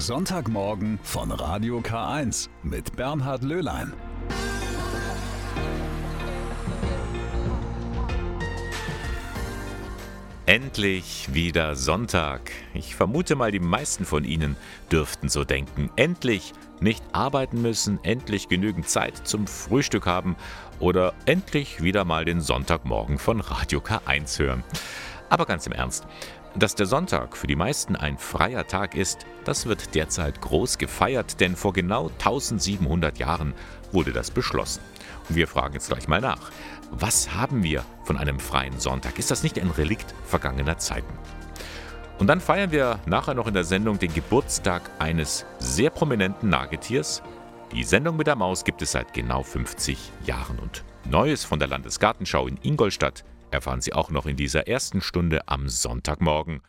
Sonntagmorgen von Radio K1 mit Bernhard Löhlein. Endlich wieder Sonntag. Ich vermute mal, die meisten von Ihnen dürften so denken. Endlich nicht arbeiten müssen, endlich genügend Zeit zum Frühstück haben oder endlich wieder mal den Sonntagmorgen von Radio K1 hören. Aber ganz im Ernst, dass der Sonntag für die meisten ein freier Tag ist, das wird derzeit groß gefeiert, denn vor genau 1700 Jahren wurde das beschlossen. Und wir fragen jetzt gleich mal nach. Was haben wir von einem freien Sonntag? Ist das nicht ein Relikt vergangener Zeiten? Und dann feiern wir nachher noch in der Sendung den Geburtstag eines sehr prominenten Nagetiers. Die Sendung mit der Maus gibt es seit genau 50 Jahren und Neues von der Landesgartenschau in Ingolstadt erfahren Sie auch noch in dieser ersten Stunde am Sonntagmorgen.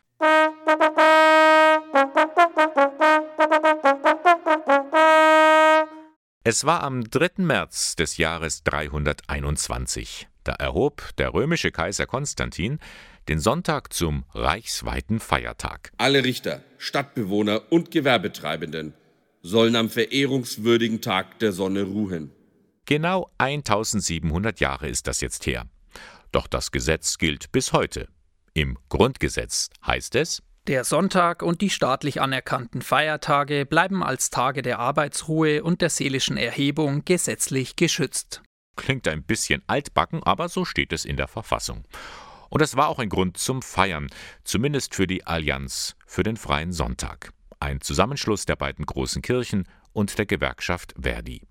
Es war am 3. März des Jahres 321. Da erhob der römische Kaiser Konstantin den Sonntag zum reichsweiten Feiertag. Alle Richter, Stadtbewohner und Gewerbetreibenden sollen am verehrungswürdigen Tag der Sonne ruhen. Genau 1700 Jahre ist das jetzt her. Doch das Gesetz gilt bis heute. Im Grundgesetz heißt es, der Sonntag und die staatlich anerkannten Feiertage bleiben als Tage der Arbeitsruhe und der seelischen Erhebung gesetzlich geschützt. Klingt ein bisschen altbacken, aber so steht es in der Verfassung. Und es war auch ein Grund zum Feiern, zumindest für die Allianz für den freien Sonntag, ein Zusammenschluss der beiden großen Kirchen und der Gewerkschaft Verdi.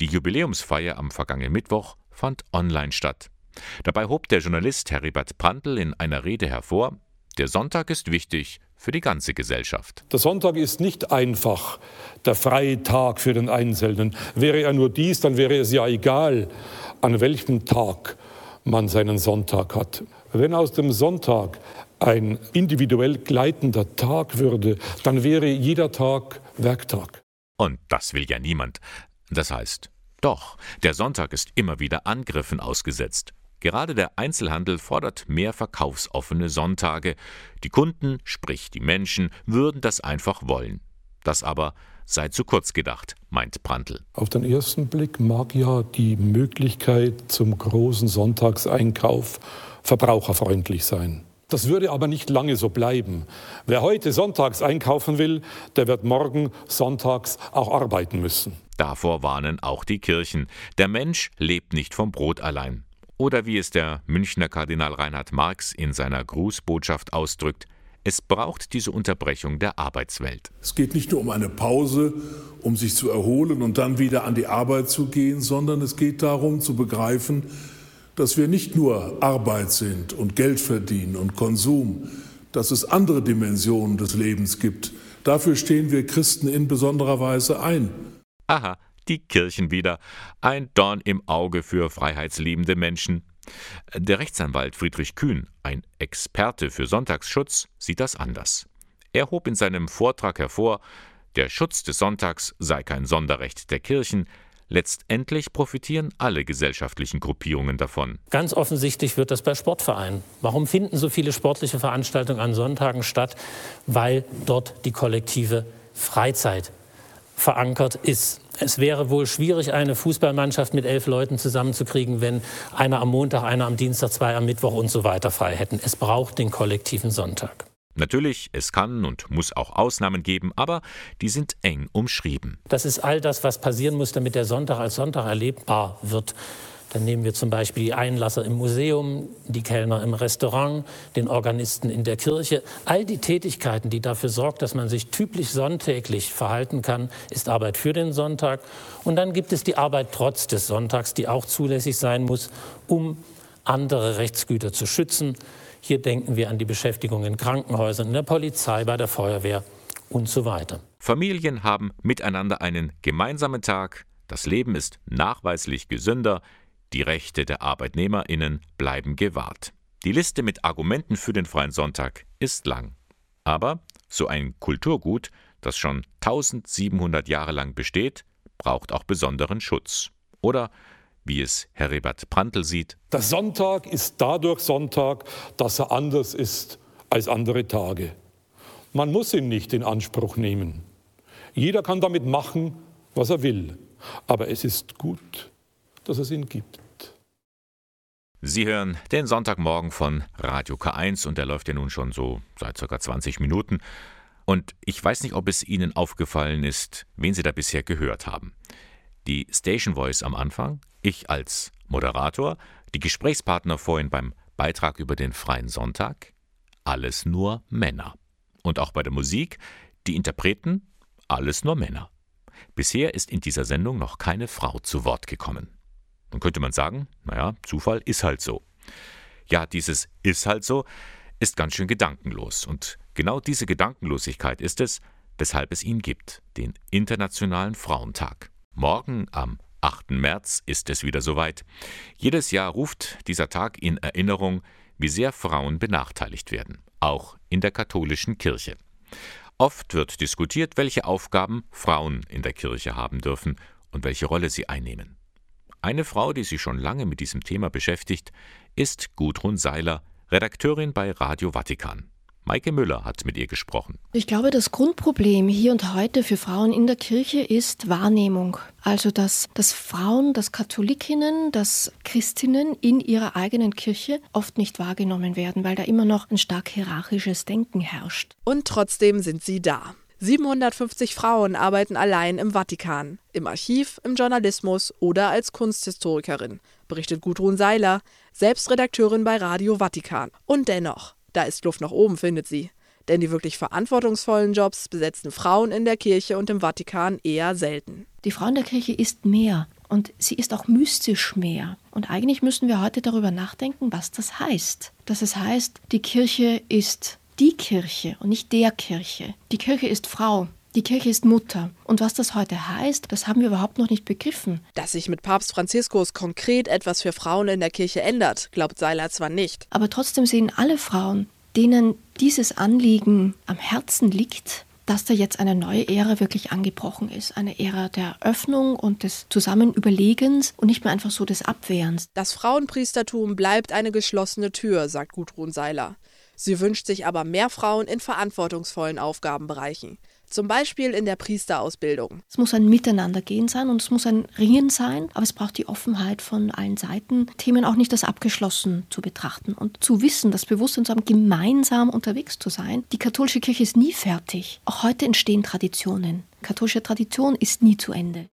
Die Jubiläumsfeier am vergangenen Mittwoch fand online statt. Dabei hob der Journalist Heribert Prantl in einer Rede hervor, der Sonntag ist wichtig für die ganze Gesellschaft. Der Sonntag ist nicht einfach der freie Tag für den Einzelnen. Wäre er nur dies, dann wäre es ja egal, an welchem Tag man seinen Sonntag hat. Wenn aus dem Sonntag ein individuell gleitender Tag würde, dann wäre jeder Tag Werktag. Und das will ja niemand. Das heißt, doch, der Sonntag ist immer wieder Angriffen ausgesetzt. Gerade der Einzelhandel fordert mehr verkaufsoffene Sonntage. Die Kunden, sprich die Menschen, würden das einfach wollen. Das aber sei zu kurz gedacht, meint Prantl. Auf den ersten Blick mag ja die Möglichkeit zum großen Sonntagseinkauf verbraucherfreundlich sein. Das würde aber nicht lange so bleiben. Wer heute sonntags einkaufen will, der wird morgen sonntags auch arbeiten müssen. Davor warnen auch die Kirchen. Der Mensch lebt nicht vom Brot allein. Oder wie es der Münchner Kardinal Reinhard Marx in seiner Grußbotschaft ausdrückt, es braucht diese Unterbrechung der Arbeitswelt. Es geht nicht nur um eine Pause, um sich zu erholen und dann wieder an die Arbeit zu gehen, sondern es geht darum zu begreifen, dass wir nicht nur Arbeit sind und Geld verdienen und Konsum, dass es andere Dimensionen des Lebens gibt. Dafür stehen wir Christen in besonderer Weise ein. Aha, die Kirchen wieder. Ein Dorn im Auge für freiheitsliebende Menschen. Der Rechtsanwalt Friedrich Kühn, ein Experte für Sonntagsschutz, sieht das anders. Er hob in seinem Vortrag hervor, der Schutz des Sonntags sei kein Sonderrecht der Kirchen, Letztendlich profitieren alle gesellschaftlichen Gruppierungen davon. Ganz offensichtlich wird das bei Sportvereinen. Warum finden so viele sportliche Veranstaltungen an Sonntagen statt? Weil dort die kollektive Freizeit verankert ist. Es wäre wohl schwierig, eine Fußballmannschaft mit elf Leuten zusammenzukriegen, wenn einer am Montag, einer am Dienstag, zwei am Mittwoch und so weiter frei hätten. Es braucht den kollektiven Sonntag. Natürlich, es kann und muss auch Ausnahmen geben, aber die sind eng umschrieben. Das ist all das, was passieren muss, damit der Sonntag als Sonntag erlebbar wird. Dann nehmen wir zum Beispiel die Einlasser im Museum, die Kellner im Restaurant, den Organisten in der Kirche. All die Tätigkeiten, die dafür sorgen, dass man sich typisch sonntäglich verhalten kann, ist Arbeit für den Sonntag. Und dann gibt es die Arbeit trotz des Sonntags, die auch zulässig sein muss, um andere Rechtsgüter zu schützen. Hier denken wir an die Beschäftigung in Krankenhäusern, in der Polizei, bei der Feuerwehr und so weiter. Familien haben miteinander einen gemeinsamen Tag. Das Leben ist nachweislich gesünder. Die Rechte der Arbeitnehmerinnen bleiben gewahrt. Die Liste mit Argumenten für den freien Sonntag ist lang. Aber so ein Kulturgut, das schon 1700 Jahre lang besteht, braucht auch besonderen Schutz. Oder wie es Heribert Prantl sieht. Der Sonntag ist dadurch Sonntag, dass er anders ist als andere Tage. Man muss ihn nicht in Anspruch nehmen. Jeder kann damit machen, was er will. Aber es ist gut, dass es ihn gibt. Sie hören den Sonntagmorgen von Radio K1 und der läuft ja nun schon so seit ca. 20 Minuten. Und ich weiß nicht, ob es Ihnen aufgefallen ist, wen Sie da bisher gehört haben. Die Station Voice am Anfang, ich als Moderator, die Gesprächspartner vorhin beim Beitrag über den freien Sonntag, alles nur Männer. Und auch bei der Musik, die Interpreten, alles nur Männer. Bisher ist in dieser Sendung noch keine Frau zu Wort gekommen. Dann könnte man sagen, naja, Zufall ist halt so. Ja, dieses ist halt so ist ganz schön gedankenlos. Und genau diese Gedankenlosigkeit ist es, weshalb es ihn gibt, den Internationalen Frauentag. Morgen am 8. März ist es wieder soweit. Jedes Jahr ruft dieser Tag in Erinnerung, wie sehr Frauen benachteiligt werden, auch in der katholischen Kirche. Oft wird diskutiert, welche Aufgaben Frauen in der Kirche haben dürfen und welche Rolle sie einnehmen. Eine Frau, die sich schon lange mit diesem Thema beschäftigt, ist Gudrun Seiler, Redakteurin bei Radio Vatikan. Maike Müller hat mit ihr gesprochen. Ich glaube, das Grundproblem hier und heute für Frauen in der Kirche ist Wahrnehmung. Also, dass, dass Frauen, dass Katholikinnen, dass Christinnen in ihrer eigenen Kirche oft nicht wahrgenommen werden, weil da immer noch ein stark hierarchisches Denken herrscht. Und trotzdem sind sie da. 750 Frauen arbeiten allein im Vatikan, im Archiv, im Journalismus oder als Kunsthistorikerin, berichtet Gudrun Seiler, selbst Redakteurin bei Radio Vatikan. Und dennoch, da ist Luft nach oben, findet sie. Denn die wirklich verantwortungsvollen Jobs besetzen Frauen in der Kirche und im Vatikan eher selten. Die Frau in der Kirche ist mehr und sie ist auch mystisch mehr. Und eigentlich müssen wir heute darüber nachdenken, was das heißt. Dass es heißt, die Kirche ist die Kirche und nicht der Kirche. Die Kirche ist Frau. Die Kirche ist Mutter. Und was das heute heißt, das haben wir überhaupt noch nicht begriffen. Dass sich mit Papst Franziskus konkret etwas für Frauen in der Kirche ändert, glaubt Seiler zwar nicht. Aber trotzdem sehen alle Frauen, denen dieses Anliegen am Herzen liegt, dass da jetzt eine neue Ära wirklich angebrochen ist. Eine Ära der Öffnung und des Zusammenüberlegens und nicht mehr einfach so des Abwehrens. Das Frauenpriestertum bleibt eine geschlossene Tür, sagt Gudrun Seiler. Sie wünscht sich aber mehr Frauen in verantwortungsvollen Aufgabenbereichen. Zum Beispiel in der Priesterausbildung. Es muss ein Miteinandergehen sein und es muss ein Ringen sein, aber es braucht die Offenheit von allen Seiten, Themen auch nicht als abgeschlossen zu betrachten und zu wissen, das Bewusstsein zu haben, gemeinsam unterwegs zu sein. Die katholische Kirche ist nie fertig. Auch heute entstehen Traditionen. Katholische Tradition ist nie zu Ende.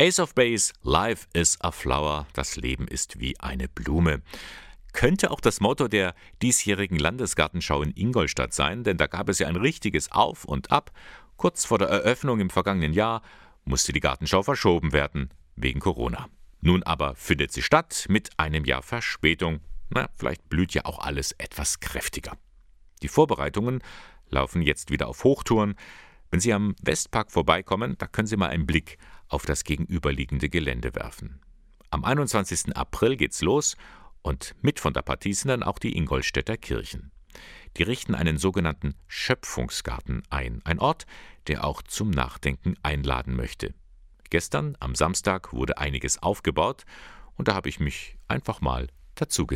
Ace of Base, Life is a Flower, das Leben ist wie eine Blume könnte auch das Motto der diesjährigen Landesgartenschau in Ingolstadt sein, denn da gab es ja ein richtiges Auf und Ab. Kurz vor der Eröffnung im vergangenen Jahr musste die Gartenschau verschoben werden, wegen Corona. Nun aber findet sie statt mit einem Jahr Verspätung. Na, vielleicht blüht ja auch alles etwas kräftiger. Die Vorbereitungen laufen jetzt wieder auf Hochtouren. Wenn Sie am Westpark vorbeikommen, da können Sie mal einen Blick auf das gegenüberliegende Gelände werfen. Am 21. April geht's los und mit von der Partie sind dann auch die Ingolstädter Kirchen. Die richten einen sogenannten Schöpfungsgarten ein, ein Ort, der auch zum Nachdenken einladen möchte. Gestern, am Samstag, wurde einiges aufgebaut und da habe ich mich einfach mal dazu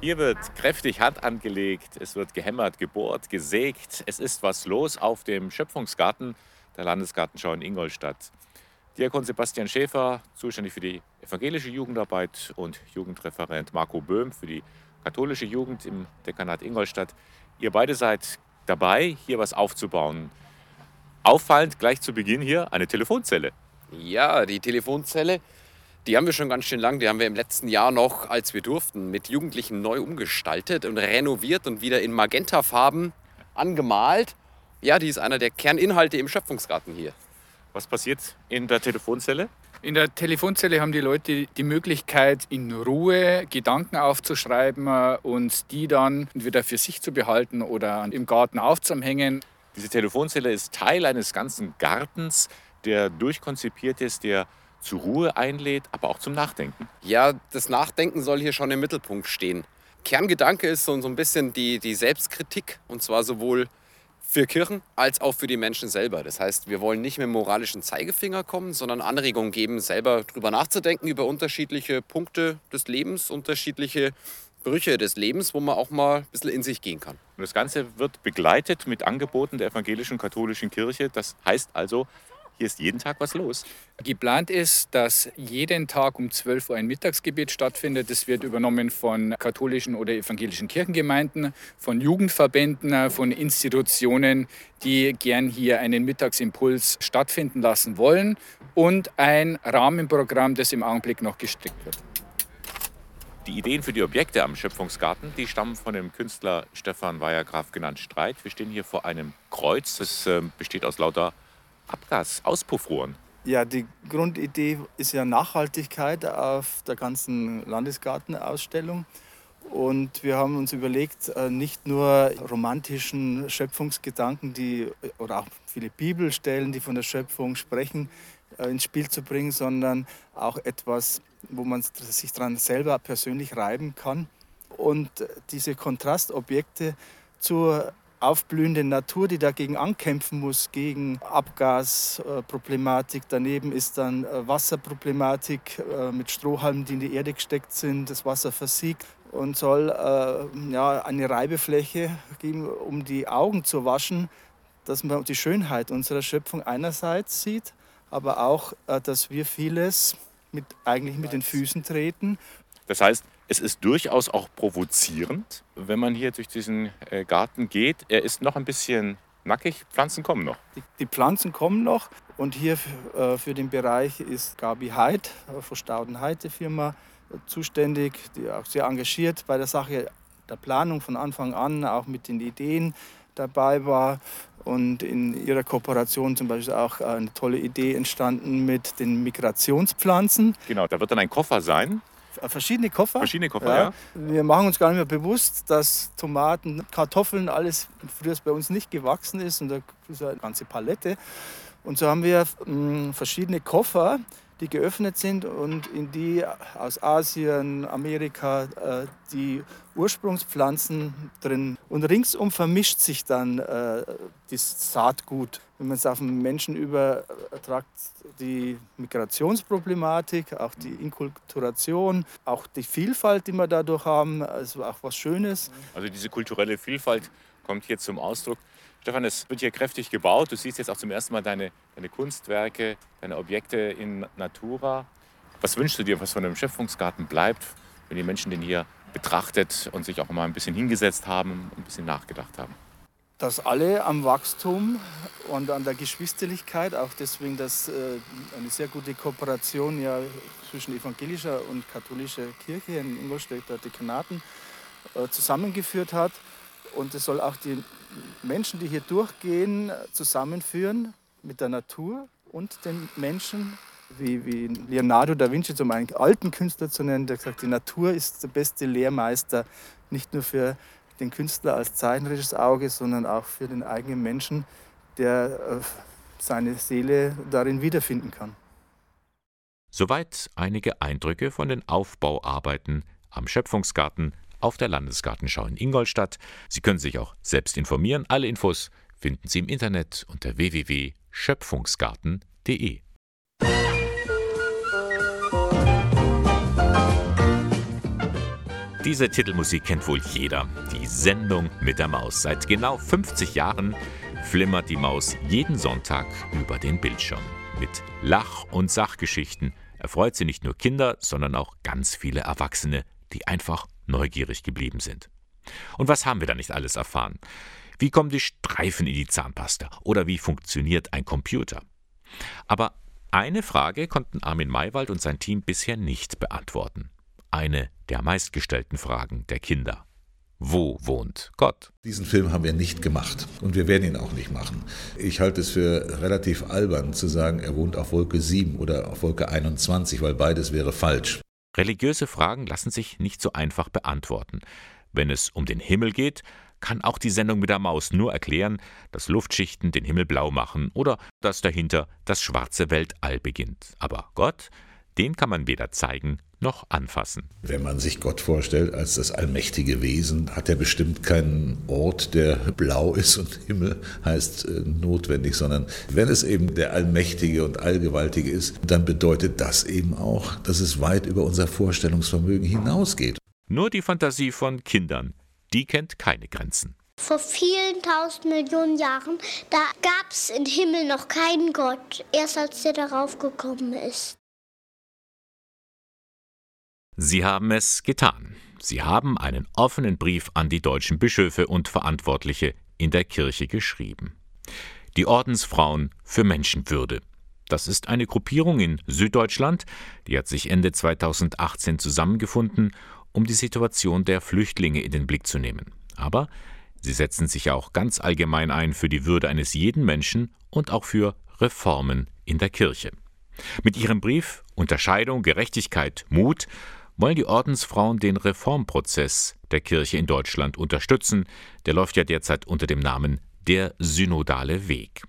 Hier wird kräftig Hand angelegt, es wird gehämmert, gebohrt, gesägt. Es ist was los auf dem Schöpfungsgarten der Landesgartenschau in Ingolstadt. Diakon Sebastian Schäfer, zuständig für die evangelische Jugendarbeit und Jugendreferent Marco Böhm für die katholische Jugend im Dekanat Ingolstadt. Ihr beide seid dabei, hier was aufzubauen. Auffallend gleich zu Beginn hier eine Telefonzelle. Ja, die Telefonzelle die haben wir schon ganz schön lang. Die haben wir im letzten Jahr noch, als wir durften, mit Jugendlichen neu umgestaltet und renoviert und wieder in Magentafarben angemalt. Ja, die ist einer der Kerninhalte im Schöpfungsgarten hier. Was passiert in der Telefonzelle? In der Telefonzelle haben die Leute die Möglichkeit, in Ruhe Gedanken aufzuschreiben und die dann entweder für sich zu behalten oder im Garten aufzuhängen. Diese Telefonzelle ist Teil eines ganzen Gartens, der durchkonzipiert ist, der zur Ruhe einlädt, aber auch zum Nachdenken. Ja, das Nachdenken soll hier schon im Mittelpunkt stehen. Kerngedanke ist so, so ein bisschen die, die Selbstkritik und zwar sowohl für Kirchen als auch für die Menschen selber. Das heißt, wir wollen nicht mit moralischen Zeigefinger kommen, sondern Anregungen geben, selber darüber nachzudenken, über unterschiedliche Punkte des Lebens, unterschiedliche Brüche des Lebens, wo man auch mal ein bisschen in sich gehen kann. Und das Ganze wird begleitet mit Angeboten der evangelischen und katholischen Kirche. Das heißt also, hier ist jeden Tag was los. Geplant ist, dass jeden Tag um 12 Uhr ein Mittagsgebet stattfindet. Das wird übernommen von katholischen oder evangelischen Kirchengemeinden, von Jugendverbänden, von Institutionen, die gern hier einen Mittagsimpuls stattfinden lassen wollen und ein Rahmenprogramm, das im Augenblick noch gestrickt wird. Die Ideen für die Objekte am Schöpfungsgarten, die stammen von dem Künstler Stefan Weiergraf genannt Streit. Wir stehen hier vor einem Kreuz, das äh, besteht aus lauter Abgas, Auspuffrohren. Ja, die Grundidee ist ja Nachhaltigkeit auf der ganzen Landesgartenausstellung. Und wir haben uns überlegt, äh, nicht nur romantischen Schöpfungsgedanken, die, oder auch viele Bibelstellen, die von der Schöpfung sprechen, äh, ins Spiel zu bringen, sondern auch etwas, wo man sich daran selber persönlich reiben kann. Und diese Kontrastobjekte zur aufblühende Natur, die dagegen ankämpfen muss, gegen Abgasproblematik. Daneben ist dann äh, Wasserproblematik äh, mit Strohhalmen, die in die Erde gesteckt sind. Das Wasser versiegt und soll äh, ja, eine Reibefläche geben, um die Augen zu waschen, dass man die Schönheit unserer Schöpfung einerseits sieht, aber auch, dass wir vieles mit, eigentlich mit den Füßen treten. Das heißt, es ist durchaus auch provozierend, wenn man hier durch diesen äh, Garten geht. Er ist noch ein bisschen nackig. Pflanzen kommen noch. Die, die Pflanzen kommen noch. Und hier äh, für den Bereich ist Gabi Heid äh, von Stauden Heide Firma zuständig, die auch sehr engagiert bei der Sache der Planung von Anfang an, auch mit den Ideen dabei war. Und in ihrer Kooperation zum Beispiel auch eine tolle Idee entstanden mit den Migrationspflanzen. Genau, da wird dann ein Koffer sein, verschiedene Koffer. Verschiedene Koffer, ja. ja. Wir machen uns gar nicht mehr bewusst, dass Tomaten, Kartoffeln, alles früher bei uns nicht gewachsen ist und da ist eine ganze Palette. Und so haben wir mh, hm, verschiedene Koffer, die geöffnet sind und in die aus Asien, Amerika äh, die Ursprungspflanzen drin. Und ringsum vermischt sich dann äh, das Saatgut. Wenn man es auf den Menschen übertragt, die Migrationsproblematik, auch die Inkulturation, auch die Vielfalt, die wir dadurch haben, also auch was Schönes. Also diese kulturelle Vielfalt kommt hier zum Ausdruck. Stefan, es wird hier kräftig gebaut. Du siehst jetzt auch zum ersten Mal deine, deine Kunstwerke, deine Objekte in Natura. Was wünschst du dir, was von dem Schöpfungsgarten bleibt, wenn die Menschen den hier betrachtet und sich auch mal ein bisschen hingesetzt haben und ein bisschen nachgedacht haben? Dass alle am Wachstum und an der Geschwisterlichkeit, auch deswegen, dass äh, eine sehr gute Kooperation ja zwischen evangelischer und katholischer Kirche in Ingolstädter Dekanaten äh, zusammengeführt hat. Und es soll auch die Menschen, die hier durchgehen, zusammenführen mit der Natur und den Menschen, wie, wie Leonardo da Vinci, zum einen alten Künstler zu nennen, der gesagt, die Natur ist der beste Lehrmeister, nicht nur für den Künstler als zeichnerisches Auge, sondern auch für den eigenen Menschen, der äh, seine Seele darin wiederfinden kann. Soweit einige Eindrücke von den Aufbauarbeiten am Schöpfungsgarten auf der Landesgartenschau in Ingolstadt. Sie können sich auch selbst informieren. Alle Infos finden Sie im Internet unter www.schöpfungsgarten.de. Diese Titelmusik kennt wohl jeder. Die Sendung mit der Maus. Seit genau 50 Jahren flimmert die Maus jeden Sonntag über den Bildschirm. Mit Lach- und Sachgeschichten erfreut sie nicht nur Kinder, sondern auch ganz viele Erwachsene, die einfach neugierig geblieben sind. Und was haben wir da nicht alles erfahren? Wie kommen die Streifen in die Zahnpasta? Oder wie funktioniert ein Computer? Aber eine Frage konnten Armin Maywald und sein Team bisher nicht beantworten. Eine der meistgestellten Fragen der Kinder. Wo wohnt Gott? Diesen Film haben wir nicht gemacht und wir werden ihn auch nicht machen. Ich halte es für relativ albern zu sagen, er wohnt auf Wolke 7 oder auf Wolke 21, weil beides wäre falsch. Religiöse Fragen lassen sich nicht so einfach beantworten. Wenn es um den Himmel geht, kann auch die Sendung mit der Maus nur erklären, dass Luftschichten den Himmel blau machen oder dass dahinter das schwarze Weltall beginnt. Aber Gott, den kann man weder zeigen noch anfassen. Wenn man sich Gott vorstellt als das allmächtige Wesen, hat er bestimmt keinen Ort, der blau ist und Himmel heißt äh, notwendig, sondern wenn es eben der allmächtige und allgewaltige ist, dann bedeutet das eben auch, dass es weit über unser Vorstellungsvermögen hinausgeht. Nur die Fantasie von Kindern, die kennt keine Grenzen. Vor vielen tausend Millionen Jahren, da gab es im Himmel noch keinen Gott, erst als der darauf gekommen ist. Sie haben es getan. Sie haben einen offenen Brief an die deutschen Bischöfe und Verantwortliche in der Kirche geschrieben. Die Ordensfrauen für Menschenwürde. Das ist eine Gruppierung in Süddeutschland, die hat sich Ende 2018 zusammengefunden, um die Situation der Flüchtlinge in den Blick zu nehmen. Aber Sie setzen sich auch ganz allgemein ein für die Würde eines jeden Menschen und auch für Reformen in der Kirche. Mit ihrem Brief Unterscheidung, Gerechtigkeit, Mut wollen die Ordensfrauen den Reformprozess der Kirche in Deutschland unterstützen. Der läuft ja derzeit unter dem Namen der synodale Weg.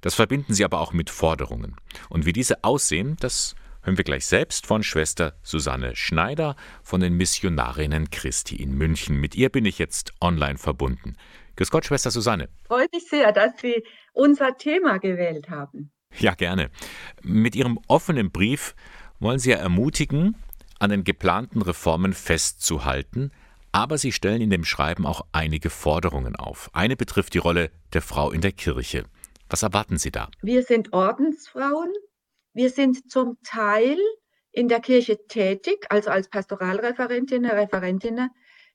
Das verbinden sie aber auch mit Forderungen. Und wie diese aussehen, das hören wir gleich selbst von Schwester Susanne Schneider von den Missionarinnen Christi in München. Mit ihr bin ich jetzt online verbunden. Grüß Gott, Schwester Susanne. Freut mich sehr, dass Sie unser Thema gewählt haben. Ja, gerne. Mit Ihrem offenen Brief wollen Sie ja ermutigen, an den geplanten Reformen festzuhalten, aber Sie stellen in dem Schreiben auch einige Forderungen auf. Eine betrifft die Rolle der Frau in der Kirche. Was erwarten Sie da? Wir sind Ordensfrauen wir sind zum Teil in der Kirche tätig, also als Pastoralreferentinnen, Referentinnen.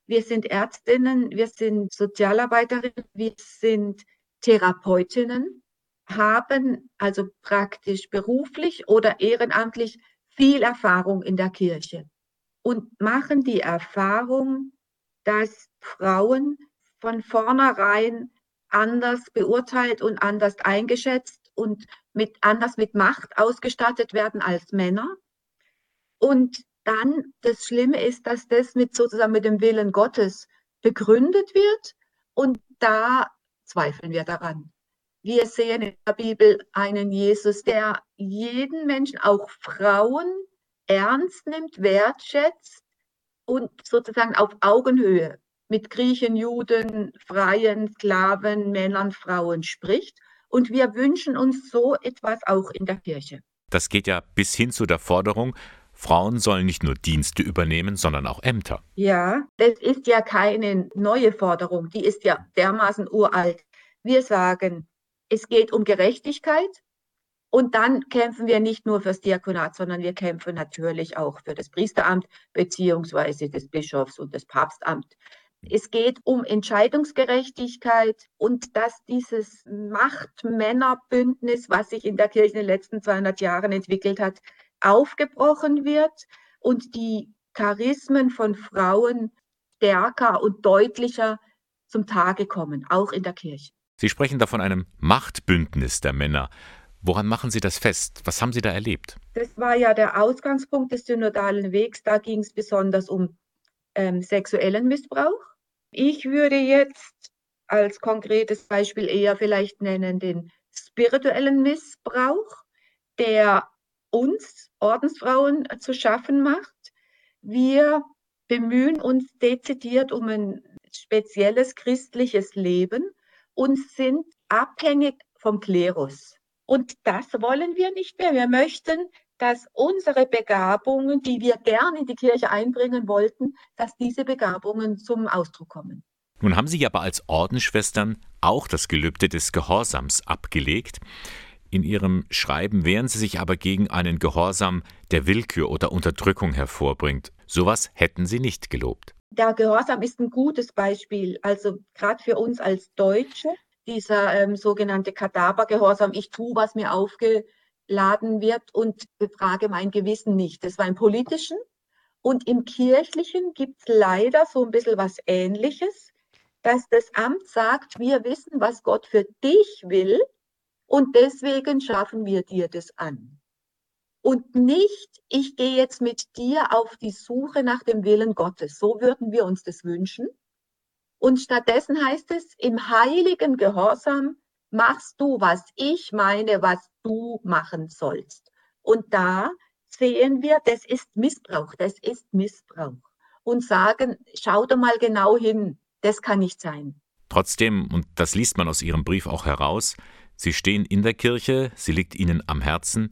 Wir sind Ärztinnen, wir sind Sozialarbeiterinnen, wir sind Therapeutinnen, haben also praktisch beruflich oder ehrenamtlich viel Erfahrung in der Kirche und machen die Erfahrung, dass Frauen von vornherein anders beurteilt und anders eingeschätzt und mit, anders mit Macht ausgestattet werden als Männer. Und dann das Schlimme ist, dass das mit sozusagen mit dem Willen Gottes begründet wird und da zweifeln wir daran. Wir sehen in der Bibel einen Jesus, der jeden Menschen, auch Frauen, ernst nimmt, wertschätzt und sozusagen auf Augenhöhe mit Griechen, Juden, Freien, Sklaven, Männern, Frauen spricht und wir wünschen uns so etwas auch in der Kirche. Das geht ja bis hin zu der Forderung, Frauen sollen nicht nur Dienste übernehmen, sondern auch Ämter. Ja, das ist ja keine neue Forderung, die ist ja dermaßen uralt. Wir sagen, es geht um Gerechtigkeit und dann kämpfen wir nicht nur fürs Diakonat, sondern wir kämpfen natürlich auch für das Priesteramt beziehungsweise des Bischofs und das Papstamt. Es geht um Entscheidungsgerechtigkeit und dass dieses Macht-Männer-Bündnis, was sich in der Kirche in den letzten 200 Jahren entwickelt hat, aufgebrochen wird und die Charismen von Frauen stärker und deutlicher zum Tage kommen, auch in der Kirche. Sie sprechen da von einem Machtbündnis der Männer. Woran machen Sie das fest? Was haben Sie da erlebt? Das war ja der Ausgangspunkt des synodalen Wegs. Da ging es besonders um ähm, sexuellen Missbrauch. Ich würde jetzt als konkretes Beispiel eher vielleicht nennen den spirituellen Missbrauch, der uns Ordensfrauen zu schaffen macht. Wir bemühen uns dezidiert um ein spezielles christliches Leben und sind abhängig vom Klerus. Und das wollen wir nicht mehr. Wir möchten dass unsere Begabungen, die wir gern in die Kirche einbringen wollten, dass diese Begabungen zum Ausdruck kommen. Nun haben Sie aber als Ordensschwestern auch das Gelübde des Gehorsams abgelegt. In Ihrem Schreiben wehren Sie sich aber gegen einen Gehorsam, der Willkür oder Unterdrückung hervorbringt. Sowas hätten Sie nicht gelobt. Der Gehorsam ist ein gutes Beispiel, also gerade für uns als Deutsche, dieser ähm, sogenannte Kadavergehorsam, ich tue, was mir aufge laden wird und befrage mein Gewissen nicht. Das war im politischen. Und im kirchlichen gibt es leider so ein bisschen was Ähnliches, dass das Amt sagt, wir wissen, was Gott für dich will und deswegen schaffen wir dir das an. Und nicht, ich gehe jetzt mit dir auf die Suche nach dem Willen Gottes. So würden wir uns das wünschen. Und stattdessen heißt es, im heiligen Gehorsam machst du, was ich meine, was du machen sollst. Und da sehen wir, das ist Missbrauch, das ist Missbrauch. Und sagen, schau doch mal genau hin, das kann nicht sein. Trotzdem, und das liest man aus Ihrem Brief auch heraus, Sie stehen in der Kirche, sie liegt Ihnen am Herzen.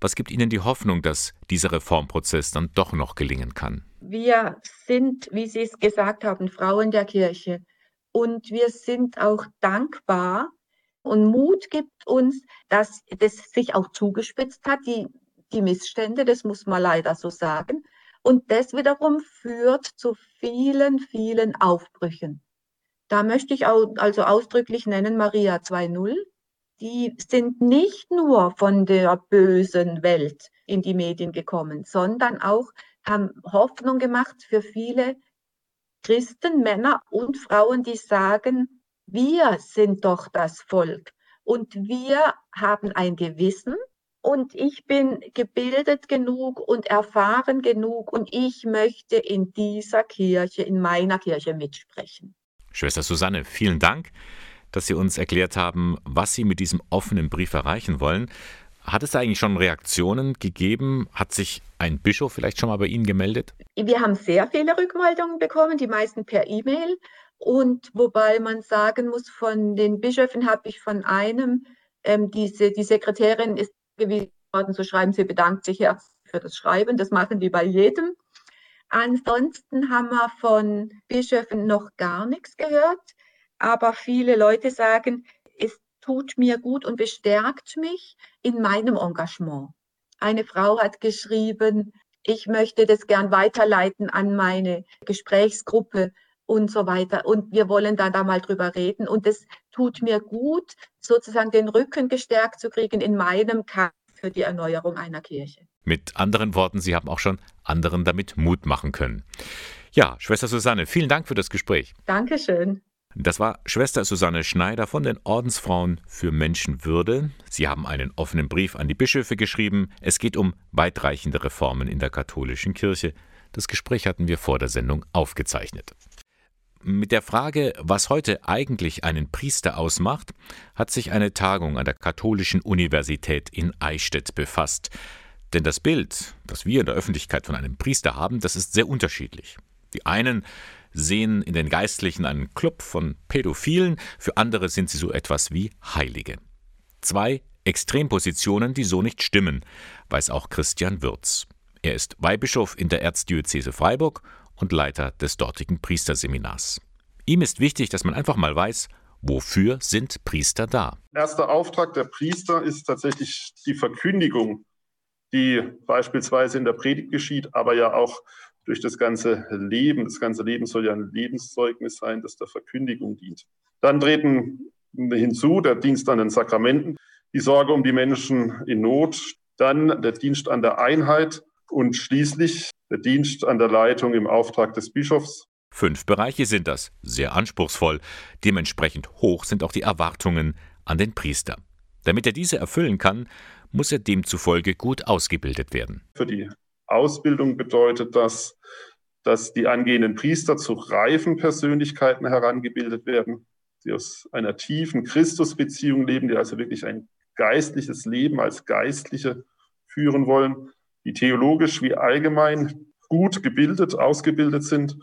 Was gibt Ihnen die Hoffnung, dass dieser Reformprozess dann doch noch gelingen kann? Wir sind, wie Sie es gesagt haben, Frauen der Kirche. Und wir sind auch dankbar und Mut gibt uns, dass das sich auch zugespitzt hat, die, die Missstände, das muss man leider so sagen. Und das wiederum führt zu vielen, vielen Aufbrüchen. Da möchte ich auch also ausdrücklich nennen Maria 2.0. Die sind nicht nur von der bösen Welt in die Medien gekommen, sondern auch haben Hoffnung gemacht für viele Christen, Männer und Frauen, die sagen, wir sind doch das Volk und wir haben ein Gewissen und ich bin gebildet genug und erfahren genug und ich möchte in dieser Kirche, in meiner Kirche mitsprechen. Schwester Susanne, vielen Dank, dass Sie uns erklärt haben, was Sie mit diesem offenen Brief erreichen wollen. Hat es eigentlich schon Reaktionen gegeben? Hat sich ein Bischof vielleicht schon mal bei Ihnen gemeldet? Wir haben sehr viele Rückmeldungen bekommen, die meisten per E-Mail. Und wobei man sagen muss, von den Bischöfen habe ich von einem, ähm, diese, die Sekretärin ist gewiesen worden zu schreiben, sie bedankt sich herzlich für das Schreiben. Das machen die bei jedem. Ansonsten haben wir von Bischöfen noch gar nichts gehört. Aber viele Leute sagen, es tut mir gut und bestärkt mich in meinem Engagement. Eine Frau hat geschrieben, ich möchte das gern weiterleiten an meine Gesprächsgruppe und so weiter. Und wir wollen da, da mal drüber reden. Und es tut mir gut, sozusagen den Rücken gestärkt zu kriegen in meinem Kampf für die Erneuerung einer Kirche. Mit anderen Worten, Sie haben auch schon anderen damit Mut machen können. Ja, Schwester Susanne, vielen Dank für das Gespräch. Dankeschön. Das war Schwester Susanne Schneider von den Ordensfrauen für Menschenwürde. Sie haben einen offenen Brief an die Bischöfe geschrieben. Es geht um weitreichende Reformen in der katholischen Kirche. Das Gespräch hatten wir vor der Sendung aufgezeichnet. Mit der Frage, was heute eigentlich einen Priester ausmacht, hat sich eine Tagung an der Katholischen Universität in Eichstätt befasst. Denn das Bild, das wir in der Öffentlichkeit von einem Priester haben, das ist sehr unterschiedlich. Die einen sehen in den Geistlichen einen Club von Pädophilen, für andere sind sie so etwas wie Heilige. Zwei Extrempositionen, die so nicht stimmen, weiß auch Christian Würz. Er ist Weihbischof in der Erzdiözese Freiburg und Leiter des dortigen Priesterseminars. Ihm ist wichtig, dass man einfach mal weiß, wofür sind Priester da. Erster Auftrag der Priester ist tatsächlich die Verkündigung, die beispielsweise in der Predigt geschieht, aber ja auch durch das ganze Leben. Das ganze Leben soll ja ein Lebenszeugnis sein, das der Verkündigung dient. Dann treten hinzu der Dienst an den Sakramenten, die Sorge um die Menschen in Not, dann der Dienst an der Einheit und schließlich der Dienst an der Leitung im Auftrag des Bischofs. Fünf Bereiche sind das, sehr anspruchsvoll. Dementsprechend hoch sind auch die Erwartungen an den Priester. Damit er diese erfüllen kann, muss er demzufolge gut ausgebildet werden. Für die Ausbildung bedeutet das, dass die angehenden Priester zu reifen Persönlichkeiten herangebildet werden, die aus einer tiefen Christusbeziehung leben, die also wirklich ein geistliches Leben als Geistliche führen wollen, die theologisch wie allgemein gut gebildet, ausgebildet sind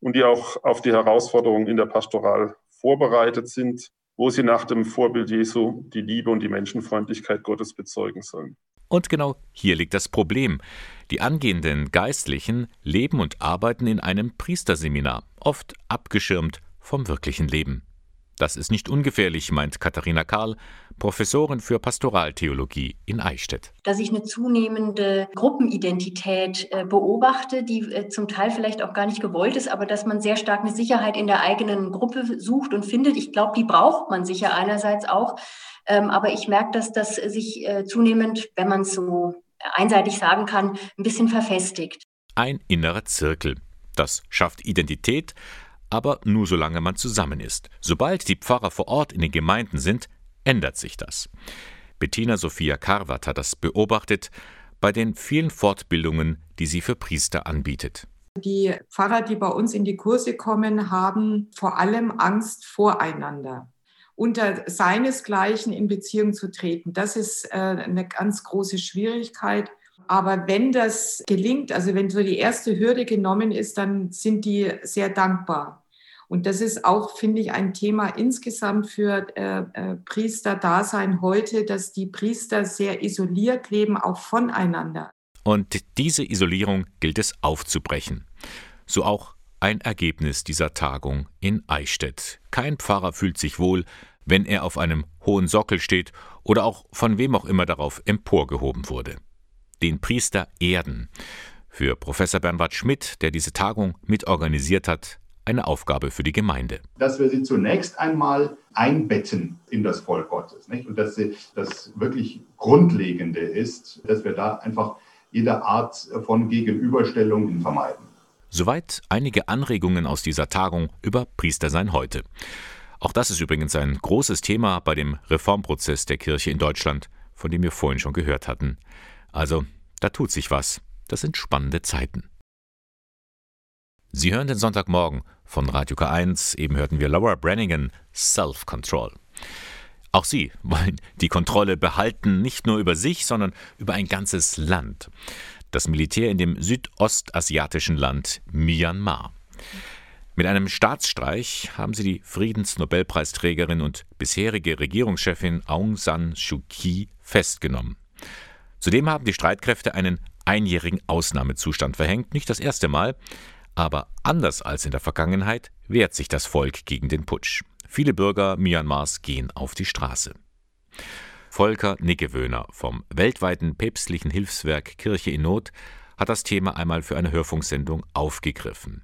und die auch auf die Herausforderungen in der Pastoral vorbereitet sind, wo sie nach dem Vorbild Jesu die Liebe und die Menschenfreundlichkeit Gottes bezeugen sollen. Und genau hier liegt das Problem. Die angehenden Geistlichen leben und arbeiten in einem Priesterseminar, oft abgeschirmt vom wirklichen Leben. Das ist nicht ungefährlich, meint Katharina Karl, Professorin für Pastoraltheologie in Eichstätt. Dass ich eine zunehmende Gruppenidentität äh, beobachte, die äh, zum Teil vielleicht auch gar nicht gewollt ist, aber dass man sehr stark eine Sicherheit in der eigenen Gruppe sucht und findet. Ich glaube, die braucht man sicher einerseits auch. Ähm, aber ich merke, dass das sich äh, zunehmend, wenn man es so einseitig sagen kann, ein bisschen verfestigt. Ein innerer Zirkel. Das schafft Identität, aber nur solange man zusammen ist. Sobald die Pfarrer vor Ort in den Gemeinden sind, ändert sich das. Bettina Sophia Karwat hat das beobachtet bei den vielen Fortbildungen, die sie für Priester anbietet. Die Pfarrer, die bei uns in die Kurse kommen, haben vor allem Angst voreinander unter seinesgleichen in Beziehung zu treten. Das ist äh, eine ganz große Schwierigkeit. Aber wenn das gelingt, also wenn so die erste Hürde genommen ist, dann sind die sehr dankbar. Und das ist auch, finde ich, ein Thema insgesamt für äh, äh, Priesterdasein heute, dass die Priester sehr isoliert leben, auch voneinander. Und diese Isolierung gilt es aufzubrechen. So auch ein Ergebnis dieser Tagung in Eichstätt. Kein Pfarrer fühlt sich wohl, wenn er auf einem hohen Sockel steht oder auch von wem auch immer darauf emporgehoben wurde. Den Priester erden. Für Professor Bernhard Schmidt, der diese Tagung mitorganisiert hat, eine Aufgabe für die Gemeinde. Dass wir sie zunächst einmal einbetten in das Volk Gottes. Nicht? Und dass sie, das wirklich Grundlegende ist, dass wir da einfach jede Art von Gegenüberstellungen vermeiden. Soweit einige Anregungen aus dieser Tagung über Priestersein heute. Auch das ist übrigens ein großes Thema bei dem Reformprozess der Kirche in Deutschland, von dem wir vorhin schon gehört hatten. Also, da tut sich was. Das sind spannende Zeiten. Sie hören den Sonntagmorgen von Radio K1. Eben hörten wir Laura Brannigan Self-Control. Auch sie wollen die Kontrolle behalten, nicht nur über sich, sondern über ein ganzes Land. Das Militär in dem südostasiatischen Land Myanmar. Mit einem Staatsstreich haben sie die Friedensnobelpreisträgerin und bisherige Regierungschefin Aung San Suu Kyi festgenommen. Zudem haben die Streitkräfte einen einjährigen Ausnahmezustand verhängt, nicht das erste Mal, aber anders als in der Vergangenheit wehrt sich das Volk gegen den Putsch. Viele Bürger Myanmars gehen auf die Straße. Volker Nickewöhner vom weltweiten päpstlichen Hilfswerk Kirche in Not hat das Thema einmal für eine Hörfunksendung aufgegriffen.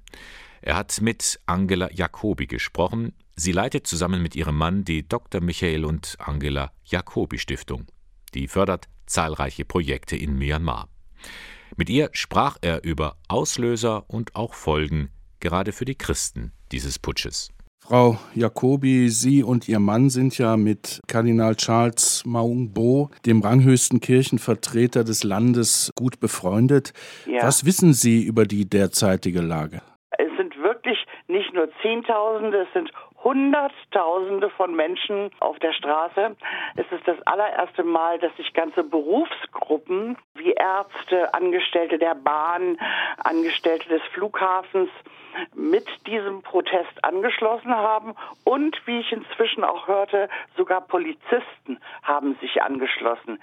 Er hat mit Angela Jacobi gesprochen. Sie leitet zusammen mit ihrem Mann die Dr. Michael und Angela Jacobi Stiftung. Die fördert zahlreiche Projekte in Myanmar. Mit ihr sprach er über Auslöser und auch Folgen, gerade für die Christen dieses Putsches. Frau Jacobi, Sie und Ihr Mann sind ja mit Kardinal Charles Maungbo, dem ranghöchsten Kirchenvertreter des Landes, gut befreundet. Ja. Was wissen Sie über die derzeitige Lage? Es sind wirklich nicht nur Zehntausende, es sind Hunderttausende von Menschen auf der Straße. Es ist das allererste Mal, dass sich ganze Berufsgruppen wie Ärzte, Angestellte der Bahn, Angestellte des Flughafens mit diesem Protest angeschlossen haben und, wie ich inzwischen auch hörte, sogar Polizisten haben sich angeschlossen.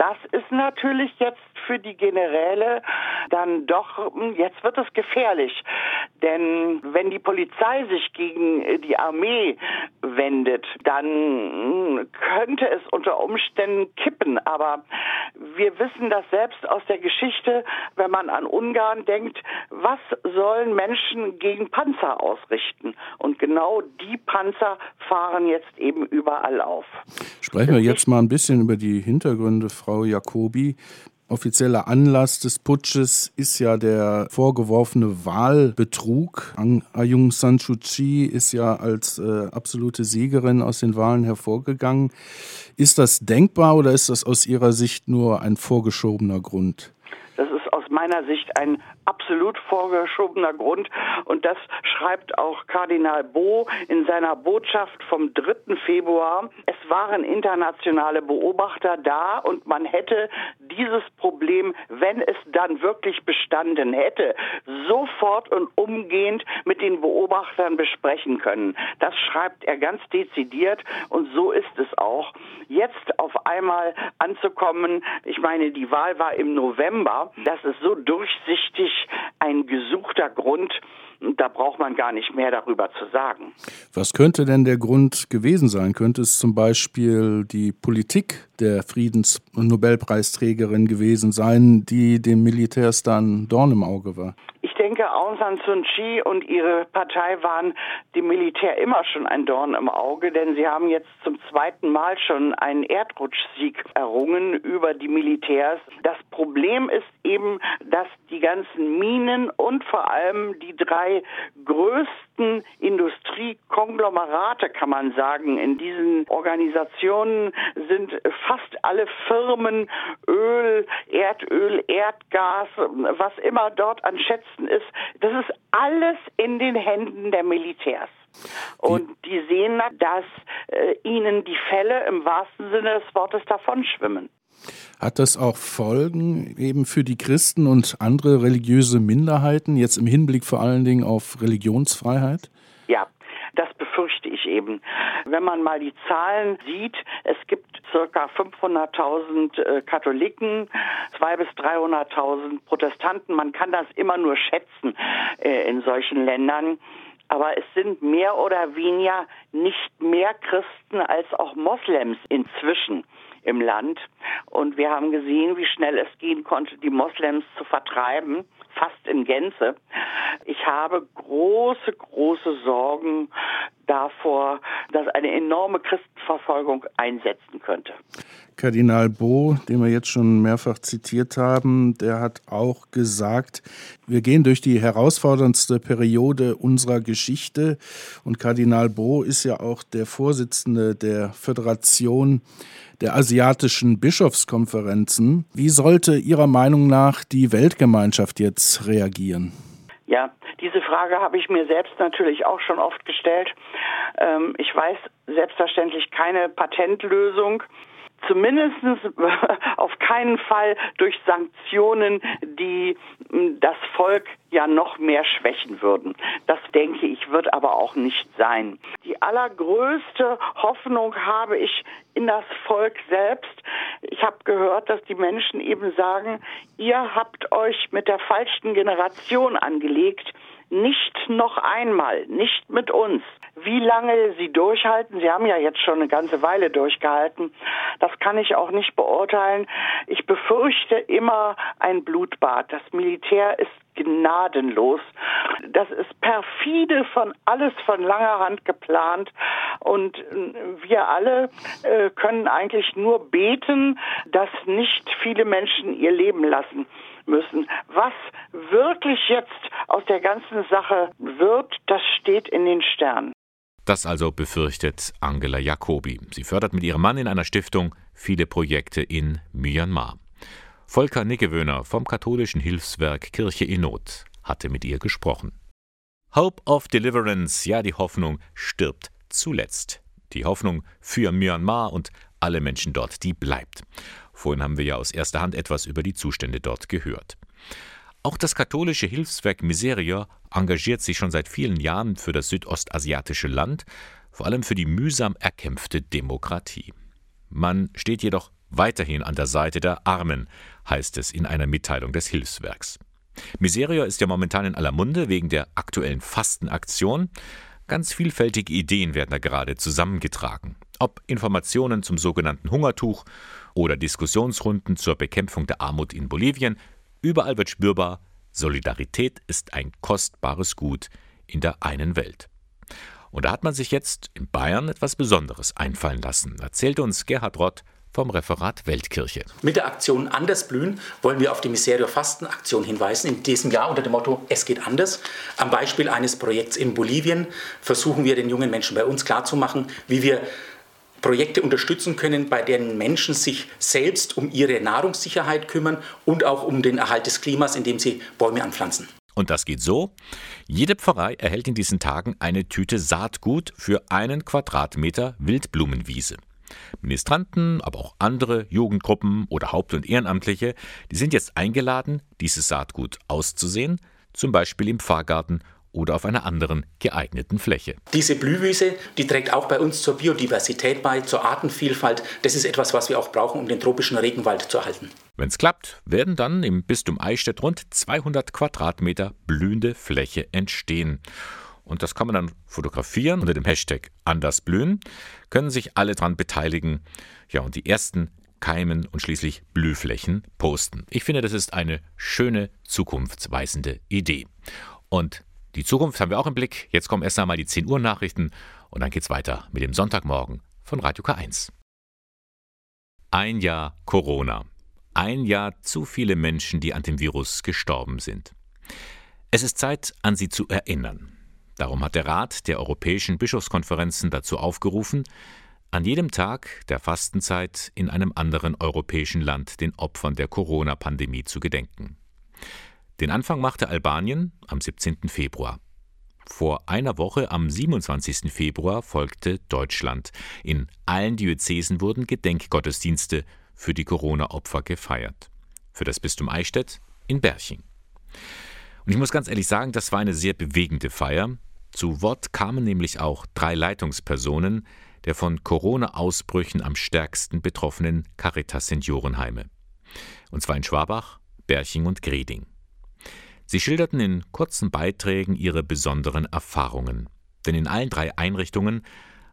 Das ist natürlich jetzt für die Generäle dann doch, hm, jetzt wird es gefährlich. Denn wenn die Polizei sich gegen die Armee wendet, dann hm, könnte es unter Umständen kippen. Aber wir wissen das selbst aus der Geschichte, wenn man an Ungarn denkt, was sollen Menschen gegen Panzer ausrichten? Und genau die Panzer fahren jetzt eben überall auf. Sprechen wir jetzt mal ein bisschen über die Hintergründe, Frau Frau Jacobi. Offizieller Anlass des Putsches ist ja der vorgeworfene Wahlbetrug. Aung San Suu Kyi ist ja als äh, absolute Siegerin aus den Wahlen hervorgegangen. Ist das denkbar oder ist das aus Ihrer Sicht nur ein vorgeschobener Grund? Meiner Sicht ein absolut vorgeschobener Grund. Und das schreibt auch Kardinal Bo in seiner Botschaft vom 3. Februar. Es waren internationale Beobachter da und man hätte dieses Problem, wenn es dann wirklich bestanden hätte, sofort und umgehend mit den Beobachtern besprechen können. Das schreibt er ganz dezidiert und so ist es auch. Jetzt auf einmal anzukommen, ich meine, die Wahl war im November, das ist so durchsichtig ein gesuchter Grund. Da braucht man gar nicht mehr darüber zu sagen. Was könnte denn der Grund gewesen sein? Könnte es zum Beispiel die Politik der Friedensnobelpreisträgerin gewesen sein, die dem Militärs dann Dorn im Auge war? Ich denke, Aung San Suu Kyi und ihre Partei waren dem Militär immer schon ein Dorn im Auge, denn sie haben jetzt zum zweiten Mal schon einen Erdrutschsieg errungen über die Militärs. Das Problem ist eben, dass die ganzen Minen und vor allem die drei größten Industriekonglomerate, kann man sagen, in diesen Organisationen sind fast alle Firmen, Öl, Erdöl, Erdgas, was immer dort an Schätzen ist, das ist alles in den Händen der Militärs. Und die sehen, dass äh, ihnen die Fälle im wahrsten Sinne des Wortes davonschwimmen. Hat das auch Folgen eben für die Christen und andere religiöse Minderheiten, jetzt im Hinblick vor allen Dingen auf Religionsfreiheit? Ja, das befürchte ich eben. Wenn man mal die Zahlen sieht, es gibt circa 500.000 äh, Katholiken, 200.000 bis 300.000 Protestanten. Man kann das immer nur schätzen äh, in solchen Ländern. Aber es sind mehr oder weniger nicht mehr Christen als auch Moslems inzwischen im Land. Und wir haben gesehen, wie schnell es gehen konnte, die Moslems zu vertreiben, fast in Gänze. Ich habe große, große Sorgen davor, dass eine enorme Christenverfolgung einsetzen könnte. Kardinal Bo, den wir jetzt schon mehrfach zitiert haben, der hat auch gesagt, wir gehen durch die herausforderndste Periode unserer Geschichte. Und Kardinal Bo ist ja auch der Vorsitzende der Föderation der asiatischen Bischofskonferenzen. Wie sollte Ihrer Meinung nach die Weltgemeinschaft jetzt reagieren? Ja, diese Frage habe ich mir selbst natürlich auch schon oft gestellt. Ähm, ich weiß selbstverständlich keine Patentlösung zumindest auf keinen Fall durch Sanktionen, die hm, das Volk ja noch mehr schwächen würden. Das denke ich, wird aber auch nicht sein. Die allergrößte Hoffnung habe ich in das Volk selbst. Ich habe gehört, dass die Menschen eben sagen, ihr habt euch mit der falschen Generation angelegt nicht noch einmal, nicht mit uns. Wie lange sie durchhalten, sie haben ja jetzt schon eine ganze Weile durchgehalten, das kann ich auch nicht beurteilen. Ich befürchte immer ein Blutbad. Das Militär ist gnadenlos. Das ist perfide von alles von langer Hand geplant und wir alle äh, können eigentlich nur beten, dass nicht viele Menschen ihr Leben lassen müssen. Was wirklich jetzt aus der ganzen Sache wird, das steht in den Sternen. Das also befürchtet Angela Jacobi. Sie fördert mit ihrem Mann in einer Stiftung viele Projekte in Myanmar. Volker Nickewöhner vom katholischen Hilfswerk Kirche in Not hatte mit ihr gesprochen. Hope of Deliverance, ja, die Hoffnung stirbt zuletzt. Die Hoffnung für Myanmar und alle Menschen dort, die bleibt. Vorhin haben wir ja aus erster Hand etwas über die Zustände dort gehört. Auch das katholische Hilfswerk Miseria engagiert sich schon seit vielen Jahren für das südostasiatische Land, vor allem für die mühsam erkämpfte Demokratie. Man steht jedoch weiterhin an der Seite der Armen, heißt es in einer Mitteilung des Hilfswerks. Miseria ist ja momentan in aller Munde wegen der aktuellen Fastenaktion. Ganz vielfältige Ideen werden da gerade zusammengetragen. Ob Informationen zum sogenannten Hungertuch oder Diskussionsrunden zur Bekämpfung der Armut in Bolivien, überall wird spürbar, Solidarität ist ein kostbares Gut in der einen Welt. Und da hat man sich jetzt in Bayern etwas Besonderes einfallen lassen, erzählte uns Gerhard Rott vom Referat Weltkirche. Mit der Aktion Anders blühen wollen wir auf die Miserio Fastenaktion hinweisen. In diesem Jahr unter dem Motto Es geht anders. Am Beispiel eines Projekts in Bolivien versuchen wir den jungen Menschen bei uns klarzumachen, wie wir Projekte unterstützen können, bei denen Menschen sich selbst um ihre Nahrungssicherheit kümmern und auch um den Erhalt des Klimas, indem sie Bäume anpflanzen. Und das geht so. Jede Pfarrei erhält in diesen Tagen eine Tüte Saatgut für einen Quadratmeter Wildblumenwiese. Ministranten, aber auch andere Jugendgruppen oder Haupt- und Ehrenamtliche, die sind jetzt eingeladen, dieses Saatgut auszusehen, zum Beispiel im Pfarrgarten oder auf einer anderen geeigneten Fläche. Diese Blühwiese, die trägt auch bei uns zur Biodiversität bei, zur Artenvielfalt. Das ist etwas, was wir auch brauchen, um den tropischen Regenwald zu erhalten. Wenn es klappt, werden dann im Bistum Eichstätt rund 200 Quadratmeter blühende Fläche entstehen. Und das kann man dann fotografieren unter dem Hashtag Andersblühen, können sich alle daran beteiligen. Ja, und die ersten Keimen und schließlich Blühflächen posten. Ich finde, das ist eine schöne, zukunftsweisende Idee. Und die Zukunft haben wir auch im Blick. Jetzt kommen erst einmal die 10 Uhr Nachrichten und dann geht's weiter mit dem Sonntagmorgen von Radio K1. Ein Jahr Corona. Ein Jahr zu viele Menschen, die an dem Virus gestorben sind. Es ist Zeit, an sie zu erinnern. Darum hat der Rat der Europäischen Bischofskonferenzen dazu aufgerufen, an jedem Tag der Fastenzeit in einem anderen europäischen Land den Opfern der Corona-Pandemie zu gedenken. Den Anfang machte Albanien am 17. Februar. Vor einer Woche am 27. Februar folgte Deutschland. In allen Diözesen wurden Gedenkgottesdienste für die Corona-Opfer gefeiert. Für das Bistum Eichstätt in Berching. Und ich muss ganz ehrlich sagen, das war eine sehr bewegende Feier. Zu Wort kamen nämlich auch drei Leitungspersonen der von Corona-Ausbrüchen am stärksten betroffenen Caritas-Seniorenheime. Und zwar in Schwabach, Berching und Greding. Sie schilderten in kurzen Beiträgen ihre besonderen Erfahrungen. Denn in allen drei Einrichtungen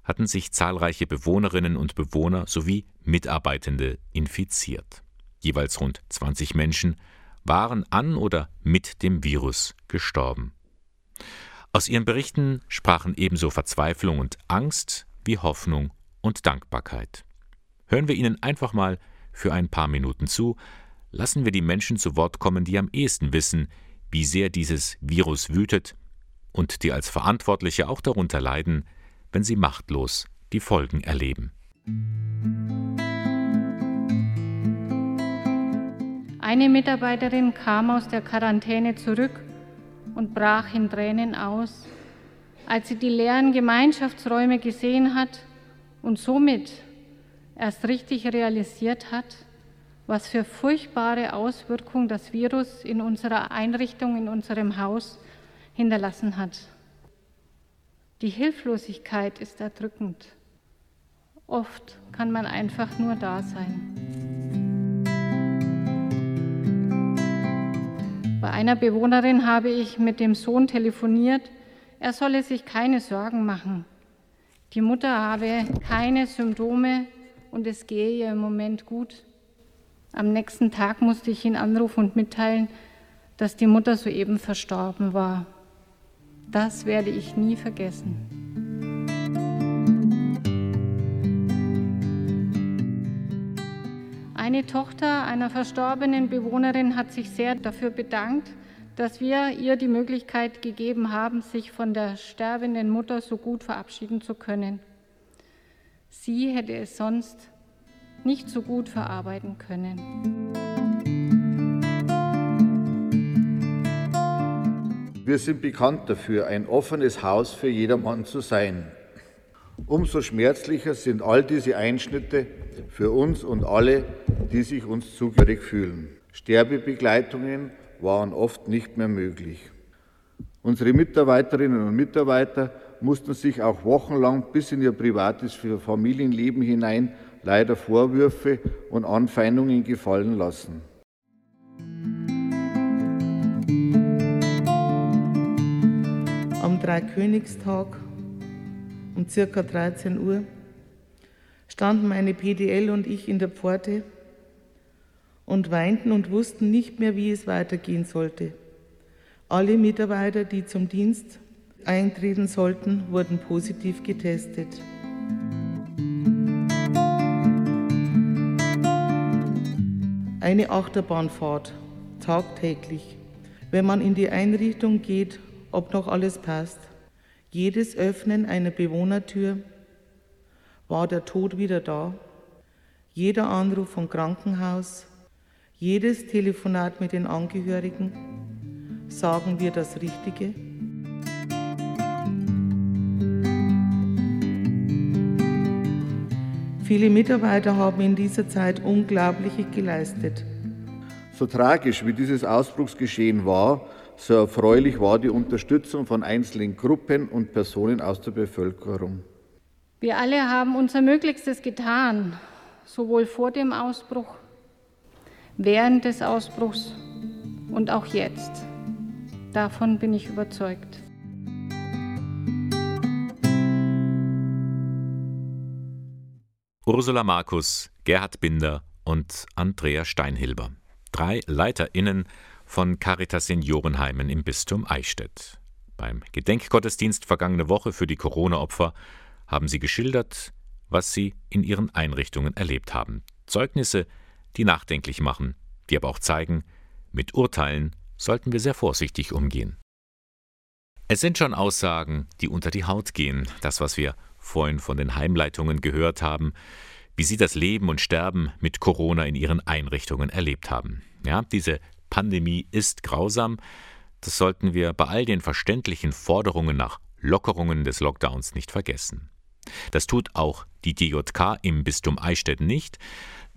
hatten sich zahlreiche Bewohnerinnen und Bewohner sowie Mitarbeitende infiziert. Jeweils rund 20 Menschen waren an oder mit dem Virus gestorben. Aus ihren Berichten sprachen ebenso Verzweiflung und Angst wie Hoffnung und Dankbarkeit. Hören wir ihnen einfach mal für ein paar Minuten zu, lassen wir die Menschen zu Wort kommen, die am ehesten wissen, wie sehr dieses Virus wütet und die als Verantwortliche auch darunter leiden, wenn sie machtlos die Folgen erleben. Eine Mitarbeiterin kam aus der Quarantäne zurück und brach in Tränen aus, als sie die leeren Gemeinschaftsräume gesehen hat und somit erst richtig realisiert hat, was für furchtbare Auswirkungen das Virus in unserer Einrichtung, in unserem Haus hinterlassen hat. Die Hilflosigkeit ist erdrückend. Oft kann man einfach nur da sein. Bei einer Bewohnerin habe ich mit dem Sohn telefoniert, er solle sich keine Sorgen machen. Die Mutter habe keine Symptome und es gehe ihr im Moment gut. Am nächsten Tag musste ich ihn anrufen und mitteilen, dass die Mutter soeben verstorben war. Das werde ich nie vergessen. Eine Tochter einer verstorbenen Bewohnerin hat sich sehr dafür bedankt, dass wir ihr die Möglichkeit gegeben haben, sich von der sterbenden Mutter so gut verabschieden zu können. Sie hätte es sonst nicht so gut verarbeiten können. Wir sind bekannt dafür, ein offenes Haus für jedermann zu sein. Umso schmerzlicher sind all diese Einschnitte für uns und alle, die sich uns zugehörig fühlen. Sterbebegleitungen waren oft nicht mehr möglich. Unsere Mitarbeiterinnen und Mitarbeiter mussten sich auch wochenlang bis in ihr privates Familienleben hinein leider Vorwürfe und Anfeindungen gefallen lassen. Am Dreikönigstag um ca. 13 Uhr standen meine PDL und ich in der Pforte und weinten und wussten nicht mehr, wie es weitergehen sollte. Alle Mitarbeiter, die zum Dienst eintreten sollten, wurden positiv getestet. Eine Achterbahnfahrt, tagtäglich. Wenn man in die Einrichtung geht, ob noch alles passt. Jedes Öffnen einer Bewohnertür war der Tod wieder da. Jeder Anruf vom Krankenhaus, jedes Telefonat mit den Angehörigen, sagen wir das Richtige? Viele Mitarbeiter haben in dieser Zeit Unglaubliches geleistet. So tragisch wie dieses Ausbruchsgeschehen war, so erfreulich war die Unterstützung von einzelnen Gruppen und Personen aus der Bevölkerung. Wir alle haben unser Möglichstes getan, sowohl vor dem Ausbruch, während des Ausbruchs und auch jetzt. Davon bin ich überzeugt. Ursula Markus, Gerhard Binder und Andrea Steinhilber. Drei LeiterInnen von Caritas Seniorenheimen im Bistum Eichstätt. Beim Gedenkgottesdienst vergangene Woche für die Corona-Opfer haben sie geschildert, was sie in ihren Einrichtungen erlebt haben. Zeugnisse, die nachdenklich machen, die aber auch zeigen, mit Urteilen sollten wir sehr vorsichtig umgehen. Es sind schon Aussagen, die unter die Haut gehen, das, was wir vorhin von den Heimleitungen gehört haben, wie sie das Leben und Sterben mit Corona in ihren Einrichtungen erlebt haben. Ja, diese Pandemie ist grausam. Das sollten wir bei all den verständlichen Forderungen nach Lockerungen des Lockdowns nicht vergessen. Das tut auch die DJK im Bistum Eichstätt nicht,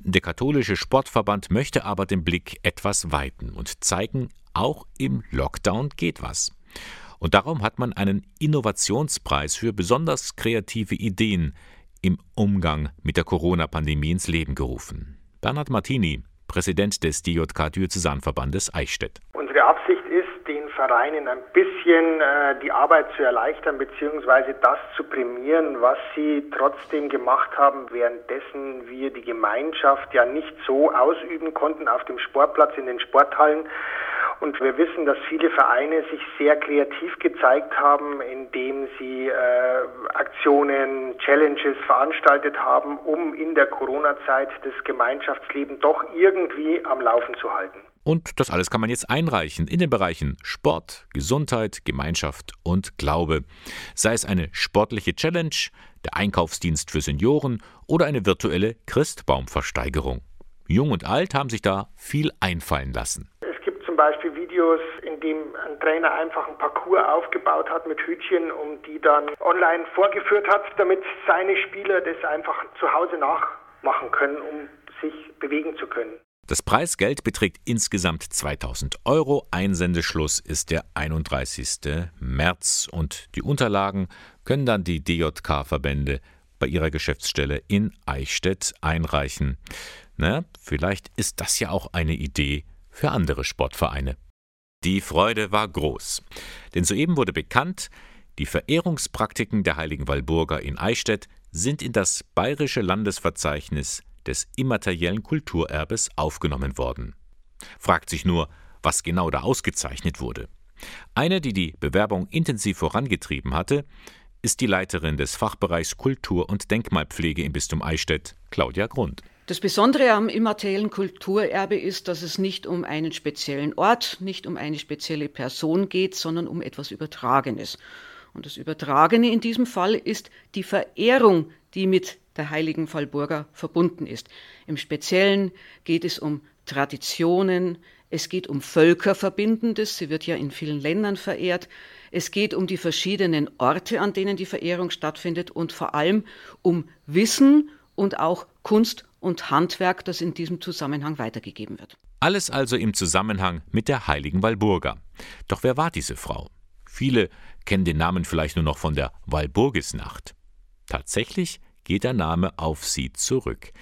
Der katholische Sportverband möchte aber den Blick etwas weiten und zeigen, auch im Lockdown geht was. Und darum hat man einen Innovationspreis für besonders kreative Ideen im Umgang mit der Corona-Pandemie ins Leben gerufen. Bernhard Martini, Präsident des DJK Diözesanverbandes Eichstätt. Unsere Absicht ist, den Vereinen ein bisschen äh, die Arbeit zu erleichtern bzw. das zu prämieren, was sie trotzdem gemacht haben, währenddessen wir die Gemeinschaft ja nicht so ausüben konnten auf dem Sportplatz in den Sporthallen. Und wir wissen, dass viele Vereine sich sehr kreativ gezeigt haben, indem sie äh, Aktionen, Challenges veranstaltet haben, um in der Corona-Zeit das Gemeinschaftsleben doch irgendwie am Laufen zu halten. Und das alles kann man jetzt einreichen in den Bereichen Sport, Gesundheit, Gemeinschaft und Glaube. Sei es eine sportliche Challenge, der Einkaufsdienst für Senioren oder eine virtuelle Christbaumversteigerung. Jung und alt haben sich da viel einfallen lassen. Beispiel Videos, in dem ein Trainer einfach ein Parcours aufgebaut hat mit Hütchen und die dann online vorgeführt hat, damit seine Spieler das einfach zu Hause nachmachen können, um sich bewegen zu können. Das Preisgeld beträgt insgesamt 2000 Euro. Einsendeschluss ist der 31. März und die Unterlagen können dann die DJK-Verbände bei ihrer Geschäftsstelle in Eichstätt einreichen. Na, vielleicht ist das ja auch eine Idee für andere Sportvereine. Die Freude war groß, denn soeben wurde bekannt, die Verehrungspraktiken der heiligen Walburger in Eichstätt sind in das bayerische Landesverzeichnis des immateriellen Kulturerbes aufgenommen worden. Fragt sich nur, was genau da ausgezeichnet wurde. Eine, die die Bewerbung intensiv vorangetrieben hatte, ist die Leiterin des Fachbereichs Kultur- und Denkmalpflege im Bistum Eichstätt, Claudia Grund. Das Besondere am immateriellen Kulturerbe ist, dass es nicht um einen speziellen Ort, nicht um eine spezielle Person geht, sondern um etwas Übertragenes. Und das Übertragene in diesem Fall ist die Verehrung, die mit der heiligen Fallburger verbunden ist. Im Speziellen geht es um Traditionen, es geht um Völkerverbindendes, sie wird ja in vielen Ländern verehrt, es geht um die verschiedenen Orte, an denen die Verehrung stattfindet und vor allem um Wissen und auch Kunst und Handwerk, das in diesem Zusammenhang weitergegeben wird. Alles also im Zusammenhang mit der heiligen Walburga. Doch wer war diese Frau? Viele kennen den Namen vielleicht nur noch von der Walburgisnacht. Tatsächlich geht der Name auf sie zurück.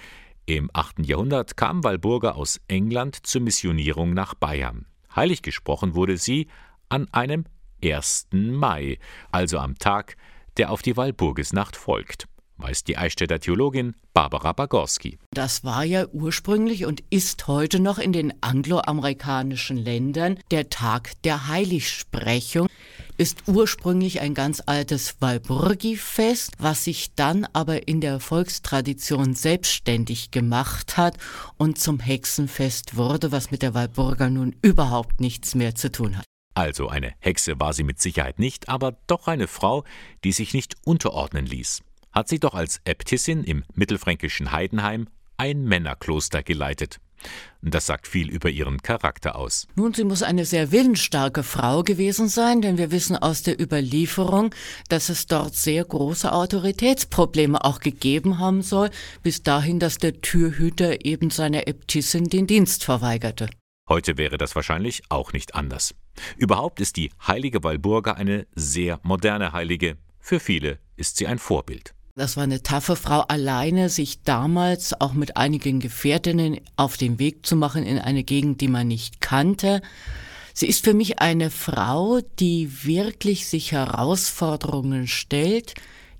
Im 8. Jahrhundert kam Walburga aus England zur Missionierung nach Bayern. Heilig gesprochen wurde sie an einem 1. Mai, also am Tag, der auf die Walburgisnacht folgt weiß die Eichstätter Theologin Barbara Bagorski. Das war ja ursprünglich und ist heute noch in den angloamerikanischen Ländern der Tag der Heiligsprechung. Ist ursprünglich ein ganz altes Walburgi-Fest, was sich dann aber in der Volkstradition selbstständig gemacht hat und zum Hexenfest wurde, was mit der Walburga nun überhaupt nichts mehr zu tun hat. Also eine Hexe war sie mit Sicherheit nicht, aber doch eine Frau, die sich nicht unterordnen ließ hat sie doch als Äbtissin im mittelfränkischen Heidenheim ein Männerkloster geleitet. Das sagt viel über ihren Charakter aus. Nun, sie muss eine sehr willensstarke Frau gewesen sein, denn wir wissen aus der Überlieferung, dass es dort sehr große Autoritätsprobleme auch gegeben haben soll, bis dahin, dass der Türhüter eben seiner Äbtissin den Dienst verweigerte. Heute wäre das wahrscheinlich auch nicht anders. Überhaupt ist die heilige Walburga eine sehr moderne Heilige. Für viele ist sie ein Vorbild. Das war eine taffe Frau alleine, sich damals auch mit einigen Gefährtinnen auf den Weg zu machen in eine Gegend, die man nicht kannte. Sie ist für mich eine Frau, die wirklich sich Herausforderungen stellt,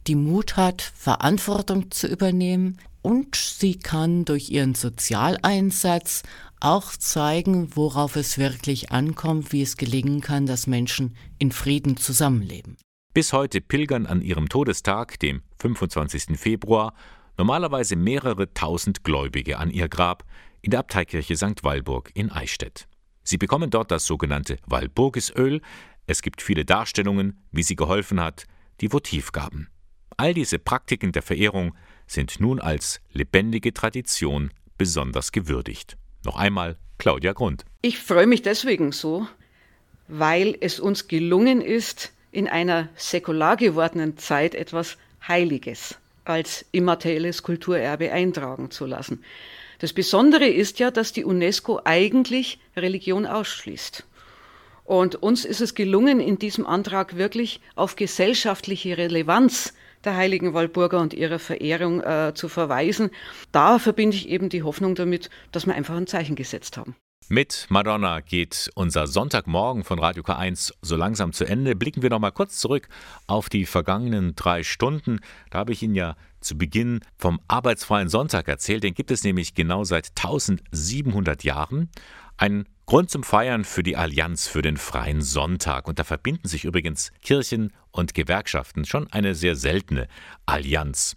die Mut hat, Verantwortung zu übernehmen und sie kann durch ihren Sozialeinsatz auch zeigen, worauf es wirklich ankommt, wie es gelingen kann, dass Menschen in Frieden zusammenleben. Bis heute pilgern an ihrem Todestag, dem 25. Februar, normalerweise mehrere tausend Gläubige an ihr Grab in der Abteikirche St. Walburg in Eichstätt. Sie bekommen dort das sogenannte Walburgisöl. Es gibt viele Darstellungen, wie sie geholfen hat, die Votivgaben. All diese Praktiken der Verehrung sind nun als lebendige Tradition besonders gewürdigt. Noch einmal Claudia Grund. Ich freue mich deswegen so, weil es uns gelungen ist, in einer säkular gewordenen Zeit etwas Heiliges als immaterielles Kulturerbe eintragen zu lassen. Das Besondere ist ja, dass die UNESCO eigentlich Religion ausschließt. Und uns ist es gelungen, in diesem Antrag wirklich auf gesellschaftliche Relevanz der heiligen Walburga und ihrer Verehrung äh, zu verweisen. Da verbinde ich eben die Hoffnung damit, dass wir einfach ein Zeichen gesetzt haben. Mit Madonna geht unser Sonntagmorgen von Radio K1 so langsam zu Ende. Blicken wir noch mal kurz zurück auf die vergangenen drei Stunden. Da habe ich Ihnen ja zu Beginn vom arbeitsfreien Sonntag erzählt. Den gibt es nämlich genau seit 1700 Jahren. Ein Grund zum Feiern für die Allianz für den freien Sonntag. Und da verbinden sich übrigens Kirchen und Gewerkschaften. Schon eine sehr seltene Allianz.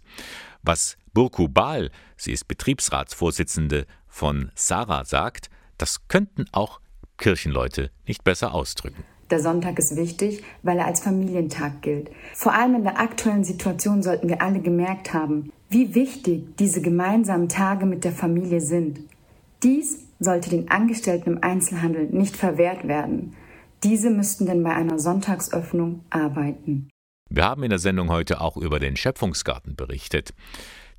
Was Burku Bal, sie ist Betriebsratsvorsitzende von Sarah, sagt, das könnten auch Kirchenleute nicht besser ausdrücken. Der Sonntag ist wichtig, weil er als Familientag gilt. Vor allem in der aktuellen Situation sollten wir alle gemerkt haben, wie wichtig diese gemeinsamen Tage mit der Familie sind. Dies sollte den Angestellten im Einzelhandel nicht verwehrt werden. Diese müssten denn bei einer Sonntagsöffnung arbeiten. Wir haben in der Sendung heute auch über den Schöpfungsgarten berichtet.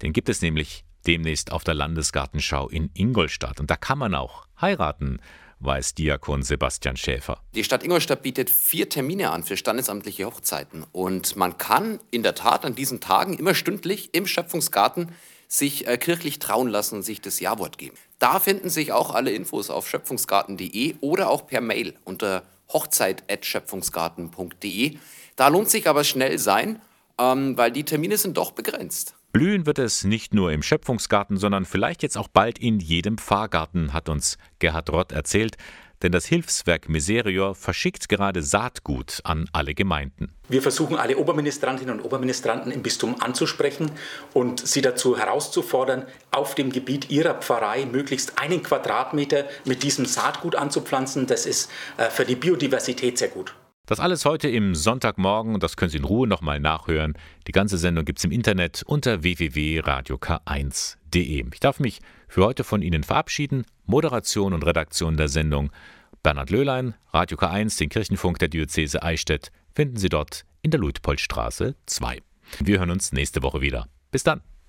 Den gibt es nämlich demnächst auf der Landesgartenschau in Ingolstadt. Und da kann man auch heiraten, weiß Diakon Sebastian Schäfer. Die Stadt Ingolstadt bietet vier Termine an für standesamtliche Hochzeiten. Und man kann in der Tat an diesen Tagen immer stündlich im Schöpfungsgarten sich äh, kirchlich trauen lassen und sich das Ja-Wort geben. Da finden sich auch alle Infos auf schöpfungsgarten.de oder auch per Mail unter hochzeit.schöpfungsgarten.de. Da lohnt sich aber schnell sein, ähm, weil die Termine sind doch begrenzt. Blühen wird es nicht nur im Schöpfungsgarten, sondern vielleicht jetzt auch bald in jedem Pfarrgarten, hat uns Gerhard Rott erzählt. Denn das Hilfswerk Miserior verschickt gerade Saatgut an alle Gemeinden. Wir versuchen alle Oberministrantinnen und Oberministranten im Bistum anzusprechen und sie dazu herauszufordern, auf dem Gebiet ihrer Pfarrei möglichst einen Quadratmeter mit diesem Saatgut anzupflanzen. Das ist äh, für die Biodiversität sehr gut. Das alles heute im Sonntagmorgen das können Sie in Ruhe nochmal nachhören. Die ganze Sendung gibt es im Internet unter www.radiok1.de. Ich darf mich für heute von Ihnen verabschieden. Moderation und Redaktion der Sendung Bernhard Löhlein, Radio K1, den Kirchenfunk der Diözese Eichstätt, finden Sie dort in der Luitpoldstraße 2. Wir hören uns nächste Woche wieder. Bis dann.